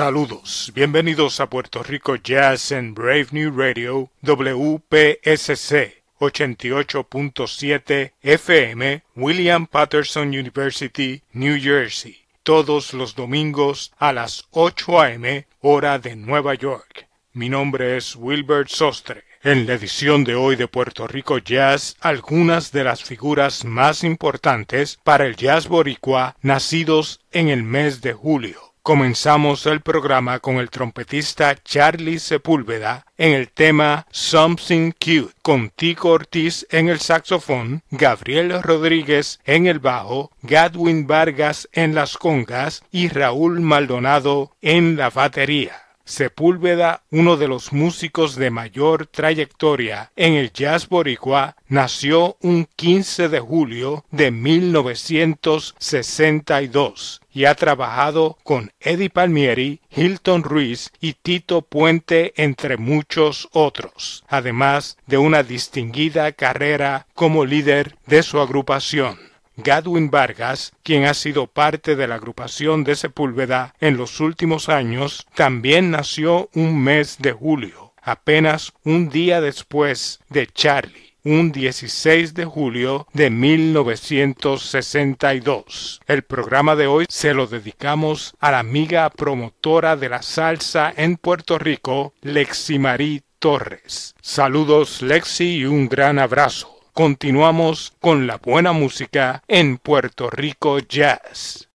Saludos, bienvenidos a Puerto Rico Jazz en Brave New Radio WPSC 88.7 FM William Patterson University, New Jersey, todos los domingos a las 8 a.m. hora de Nueva York. Mi nombre es Wilbert Sostre. En la edición de hoy de Puerto Rico Jazz, algunas de las figuras más importantes para el jazz boricua nacidos en el mes de julio. Comenzamos el programa con el trompetista Charlie Sepúlveda en el tema Something Cute, con Tico Ortiz en el saxofón, Gabriel Rodríguez en el bajo, Gadwin Vargas en las congas y Raúl Maldonado en la batería. Sepúlveda, uno de los músicos de mayor trayectoria en el jazz boricua, nació un 15 de julio de 1962 y ha trabajado con Eddie Palmieri, Hilton Ruiz y Tito Puente entre muchos otros, además de una distinguida carrera como líder de su agrupación. Gadwin Vargas, quien ha sido parte de la agrupación de Sepúlveda en los últimos años, también nació un mes de julio, apenas un día después de Charlie un 16 de julio de 1962. El programa de hoy se lo dedicamos a la amiga promotora de la salsa en Puerto Rico, Lexi Marie Torres. Saludos Lexi y un gran abrazo continuamos con la buena música en Puerto Rico Jazz.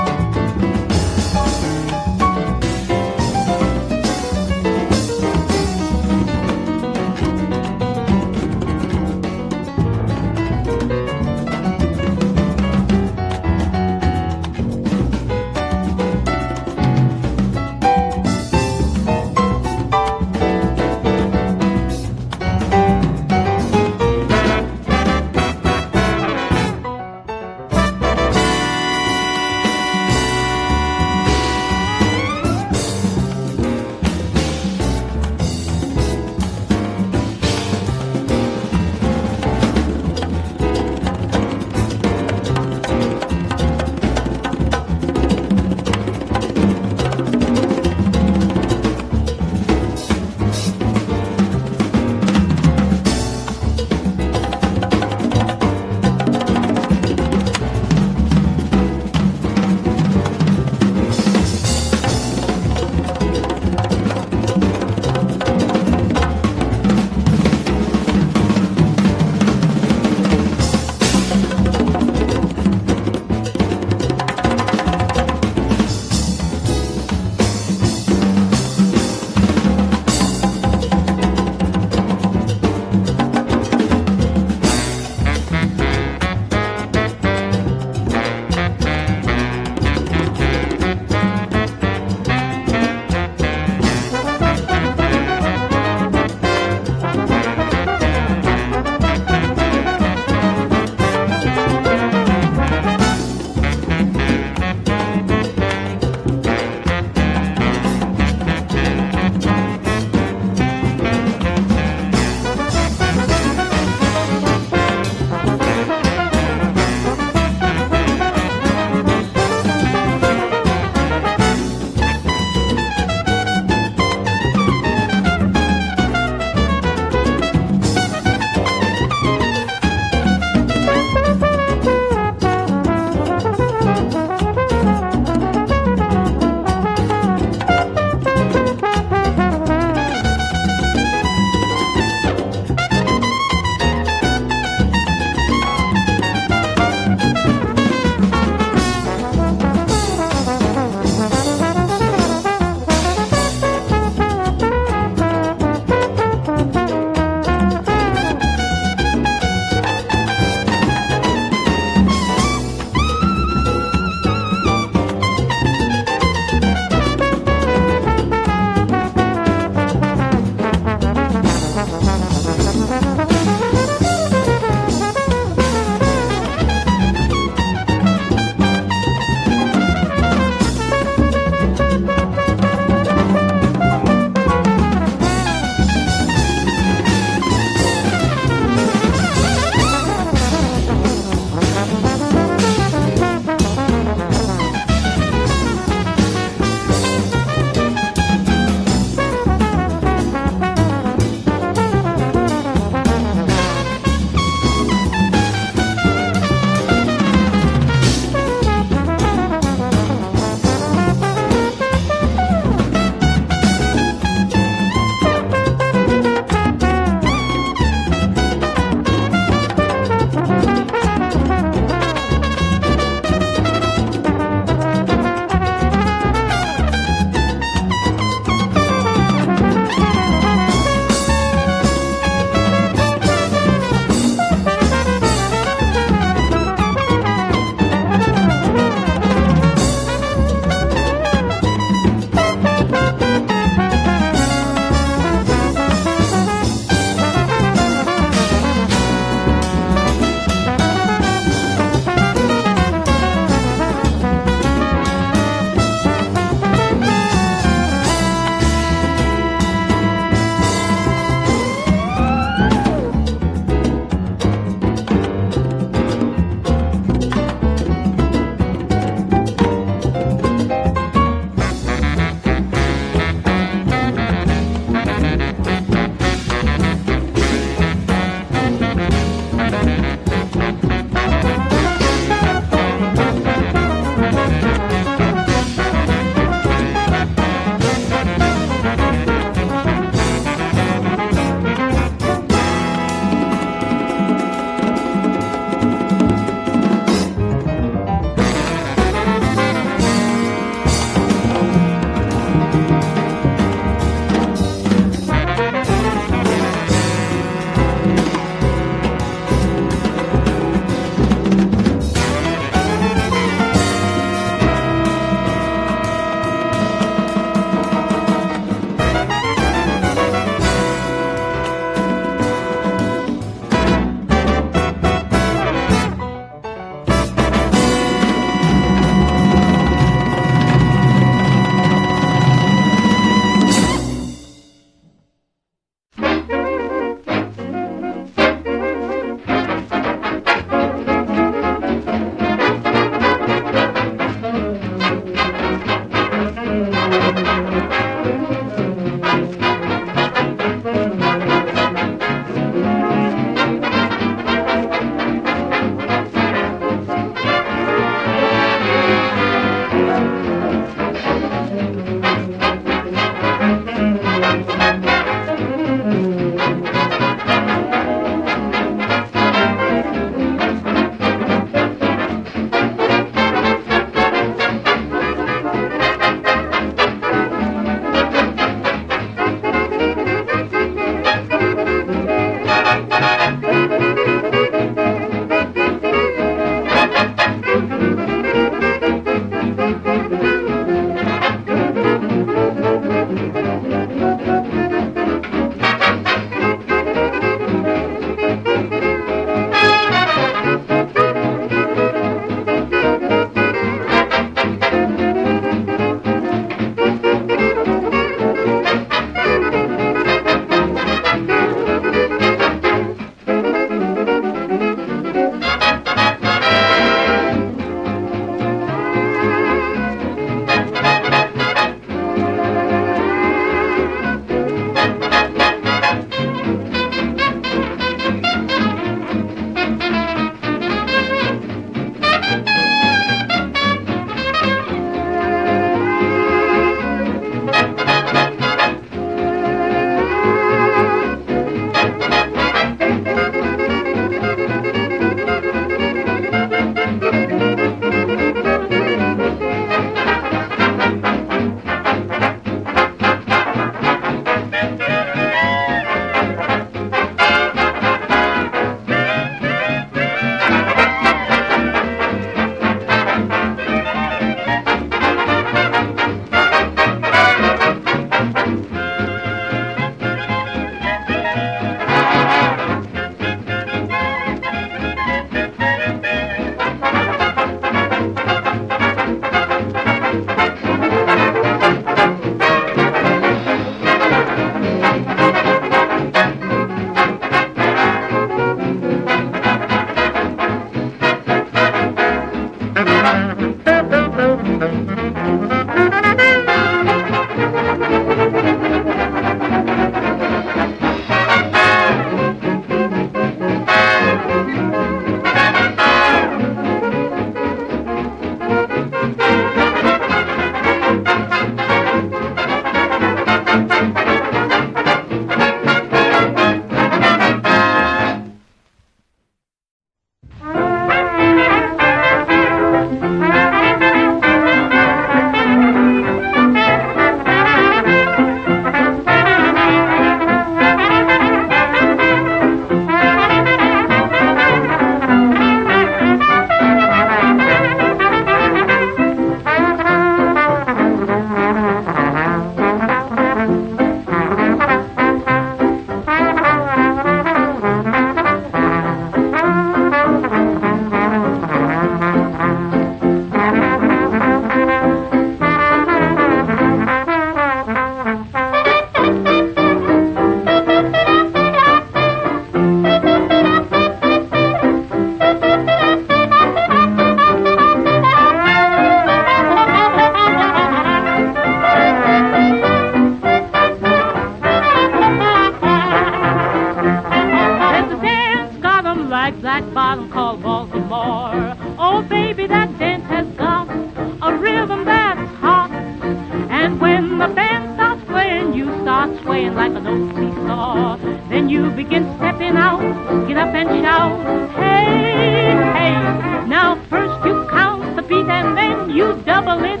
An old seesaw. Then you begin stepping out, get up and shout, hey, hey. Now first you count the beat and then you double it.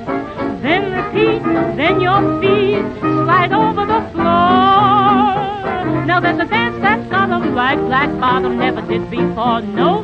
Then repeat, then your feet slide over the floor. Now there's a dance that's got 'em like black bottom never did before. No,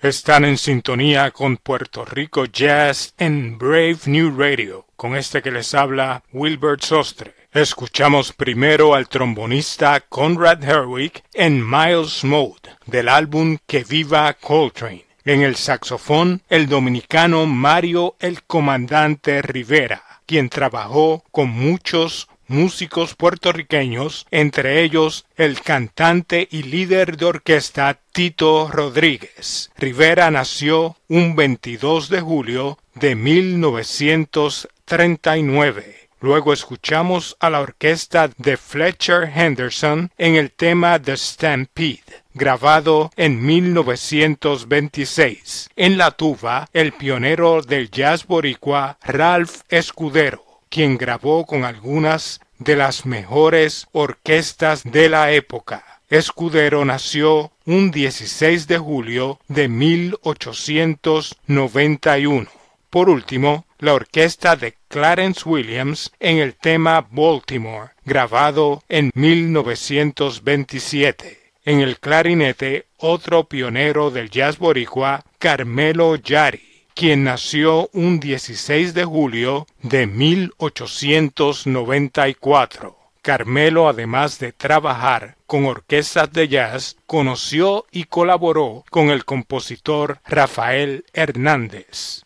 Están en sintonía con Puerto Rico Jazz en Brave New Radio, con este que les habla Wilbert Sostre. Escuchamos primero al trombonista Conrad Herwig en Miles Mode, del álbum Que Viva Coltrane. En el saxofón, el dominicano Mario el Comandante Rivera, quien trabajó con muchos músicos puertorriqueños, entre ellos el cantante y líder de orquesta Tito Rodríguez. Rivera nació un 22 de julio de 1939. Luego escuchamos a la orquesta de Fletcher Henderson en el tema The Stampede, grabado en 1926. En la tuba, el pionero del jazz boricua Ralph Escudero quien grabó con algunas de las mejores orquestas de la época. Escudero nació un 16 de julio de 1891. Por último, la orquesta de Clarence Williams en el tema Baltimore, grabado en 1927. En el clarinete, otro pionero del jazz boricua, Carmelo Yari quien nació un 16 de julio de 1894. Carmelo, además de trabajar con orquestas de jazz, conoció y colaboró con el compositor Rafael Hernández.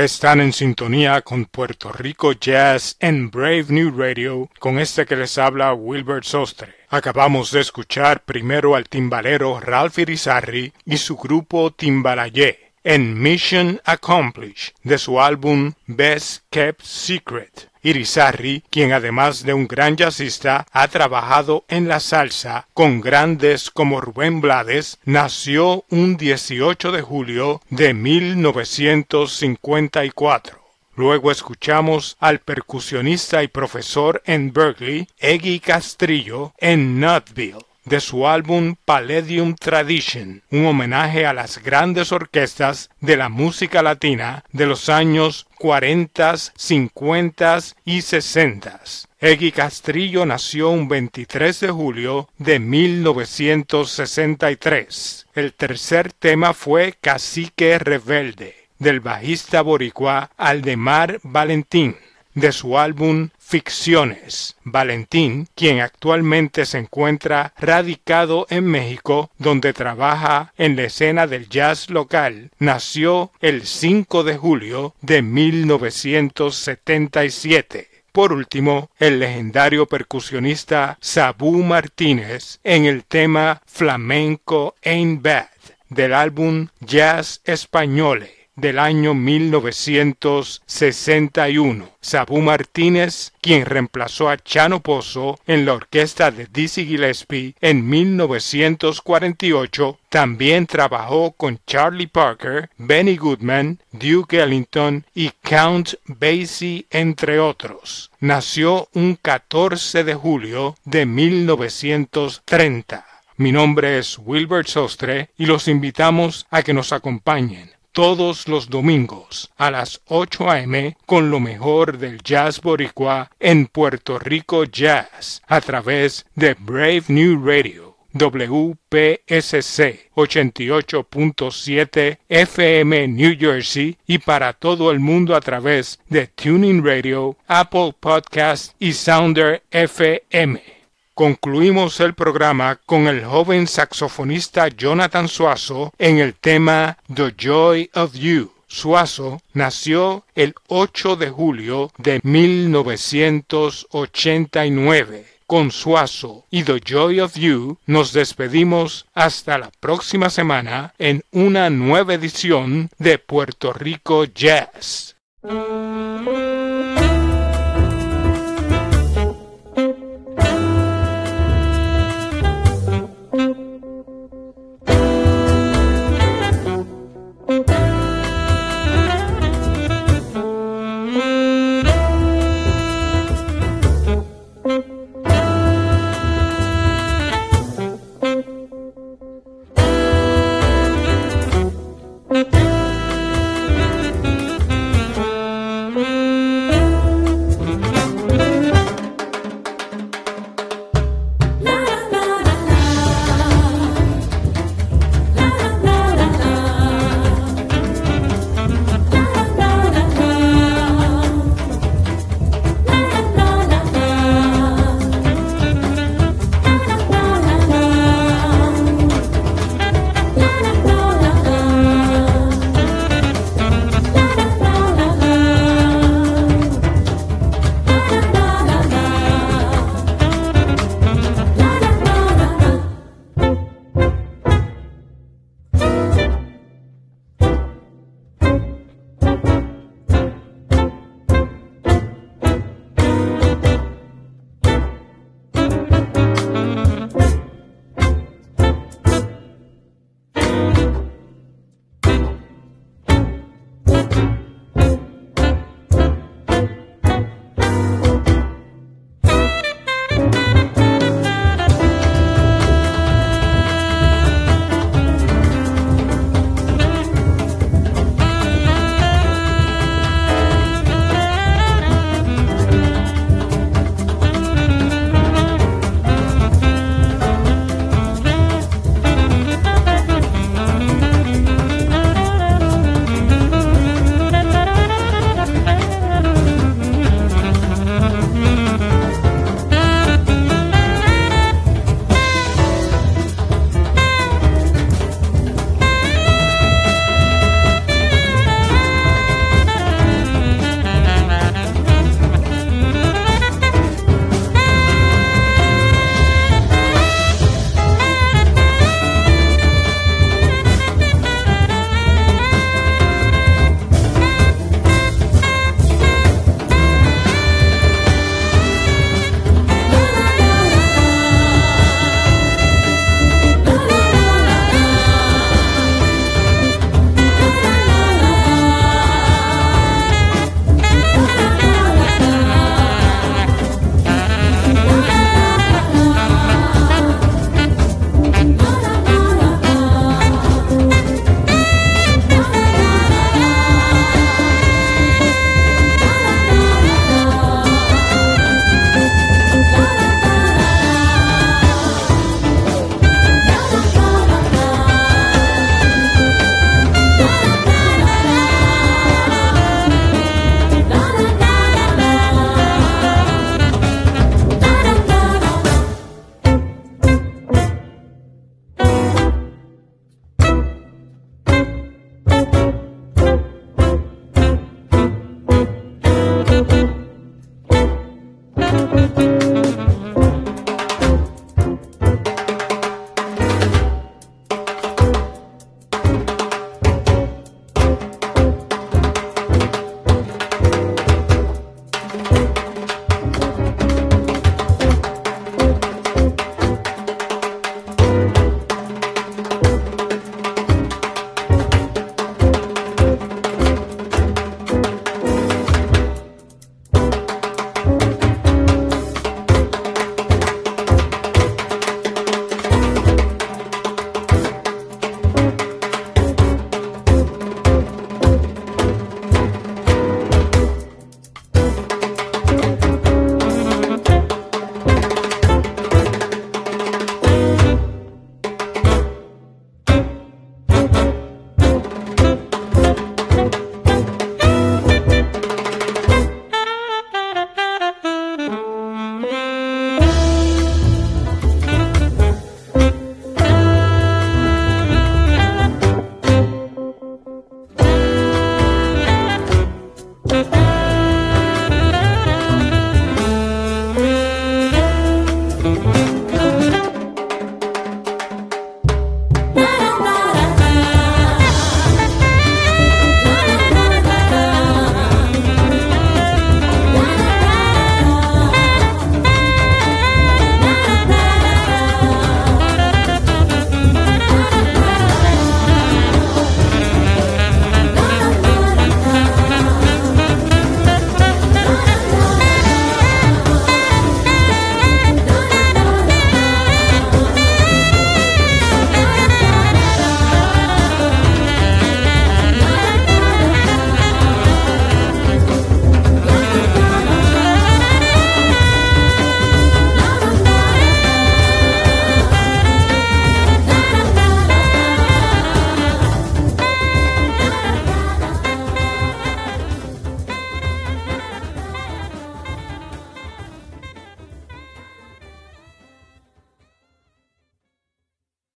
Están en sintonía con Puerto Rico Jazz en Brave New Radio con este que les habla Wilbert Sostre. Acabamos de escuchar primero al timbalero Ralph Irizarry y su grupo Timbalayé en Mission Accomplished de su álbum Best Kept Secret. Irizarry, quien además de un gran jazzista ha trabajado en la salsa con grandes como Rubén Blades, nació un 18 de julio de 1954. Luego escuchamos al percusionista y profesor en Berkeley, Eggy Castrillo, en Nutville de su álbum Palladium Tradition, un homenaje a las grandes orquestas de la música latina de los años 40, 50 y 60. Eggy Castrillo nació un 23 de julio de 1963. El tercer tema fue Cacique Rebelde, del bajista boricua Aldemar Valentín de su álbum Ficciones. Valentín, quien actualmente se encuentra radicado en México, donde trabaja en la escena del jazz local, nació el 5 de julio de 1977. Por último, el legendario percusionista Sabu Martínez en el tema Flamenco Ain't Bad del álbum Jazz Españole del año 1961. Sabu Martínez, quien reemplazó a Chano Pozo en la orquesta de Dizzy Gillespie en 1948, también trabajó con Charlie Parker, Benny Goodman, Duke Ellington y Count Basie, entre otros. Nació un 14 de julio de 1930. Mi nombre es Wilbert Sostre y los invitamos a que nos acompañen todos los domingos a las 8 a.m. con lo mejor del jazz boricua en Puerto Rico Jazz a través de Brave New Radio. WPSC 88.7 FM New Jersey y para todo el mundo a través de Tuning Radio, Apple Podcast y Sounder FM. Concluimos el programa con el joven saxofonista Jonathan Suazo en el tema The Joy of You. Suazo nació el 8 de julio de 1989. Con Suazo y The Joy of You nos despedimos hasta la próxima semana en una nueva edición de Puerto Rico Jazz.